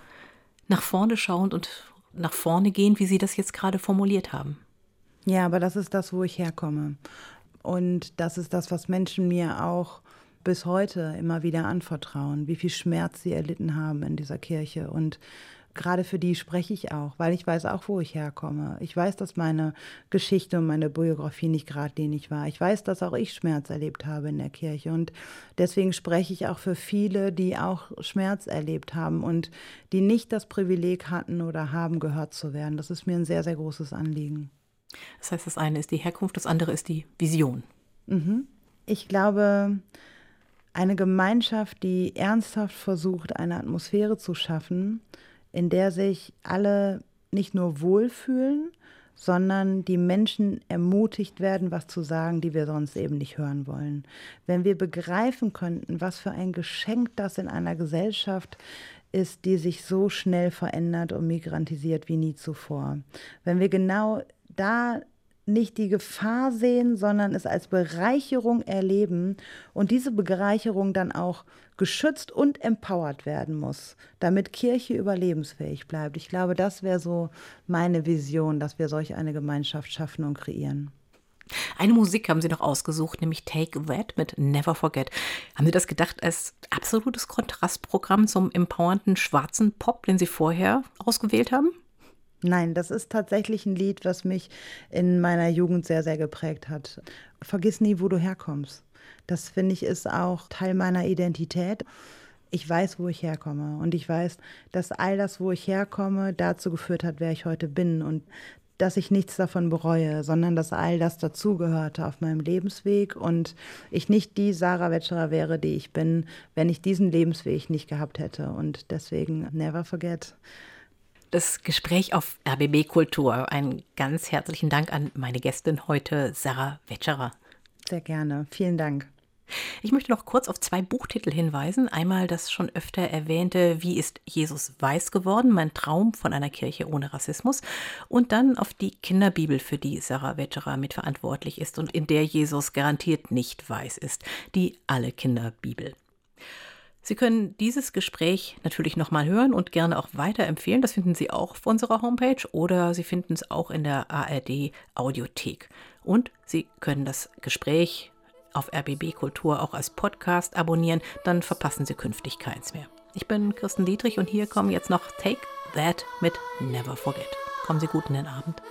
nach vorne schauend und nach vorne gehend, wie Sie das jetzt gerade formuliert haben. Ja, aber das ist das, wo ich herkomme. Und das ist das, was Menschen mir auch bis heute immer wieder anvertrauen, wie viel Schmerz sie erlitten haben in dieser Kirche. Und gerade für die spreche ich auch, weil ich weiß auch, wo ich herkomme. Ich weiß, dass meine Geschichte und meine Biografie nicht geradlinig war. Ich weiß, dass auch ich Schmerz erlebt habe in der Kirche. Und deswegen spreche ich auch für viele, die auch Schmerz erlebt haben und die nicht das Privileg hatten oder haben, gehört zu werden. Das ist mir ein sehr, sehr großes Anliegen. Das heißt, das eine ist die Herkunft, das andere ist die Vision. Mhm. Ich glaube, eine Gemeinschaft, die ernsthaft versucht, eine Atmosphäre zu schaffen, in der sich alle nicht nur wohlfühlen, sondern die Menschen ermutigt werden, was zu sagen, die wir sonst eben nicht hören wollen. Wenn wir begreifen könnten, was für ein Geschenk das in einer Gesellschaft ist, die sich so schnell verändert und migrantisiert wie nie zuvor. Wenn wir genau da nicht die Gefahr sehen, sondern es als Bereicherung erleben und diese Bereicherung dann auch geschützt und empowert werden muss, damit Kirche überlebensfähig bleibt. Ich glaube, das wäre so meine Vision, dass wir solch eine Gemeinschaft schaffen und kreieren. Eine Musik haben Sie noch ausgesucht, nämlich Take That mit Never Forget. Haben Sie das gedacht als absolutes Kontrastprogramm zum empowernden schwarzen Pop, den Sie vorher ausgewählt haben? Nein, das ist tatsächlich ein Lied, was mich in meiner Jugend sehr, sehr geprägt hat. Vergiss nie, wo du herkommst. Das finde ich ist auch Teil meiner Identität. Ich weiß, wo ich herkomme und ich weiß, dass all das, wo ich herkomme, dazu geführt hat, wer ich heute bin und dass ich nichts davon bereue, sondern dass all das dazugehörte auf meinem Lebensweg und ich nicht die Sarah Wetscherer wäre, die ich bin, wenn ich diesen Lebensweg nicht gehabt hätte. Und deswegen never forget das Gespräch auf RBB Kultur. Einen ganz herzlichen Dank an meine Gästin heute, Sarah Wetscherer. Sehr gerne. Vielen Dank. Ich möchte noch kurz auf zwei Buchtitel hinweisen. Einmal das schon öfter erwähnte Wie ist Jesus weiß geworden? Mein Traum von einer Kirche ohne Rassismus. Und dann auf die Kinderbibel, für die Sarah Wetscherer mitverantwortlich ist und in der Jesus garantiert nicht weiß ist. Die Alle Kinderbibel. Sie können dieses Gespräch natürlich nochmal hören und gerne auch weiterempfehlen. Das finden Sie auch auf unserer Homepage oder Sie finden es auch in der ARD Audiothek. Und Sie können das Gespräch auf RBB Kultur auch als Podcast abonnieren, dann verpassen Sie künftig keins mehr. Ich bin Kirsten Dietrich und hier kommen jetzt noch Take That mit Never Forget. Kommen Sie gut in den Abend.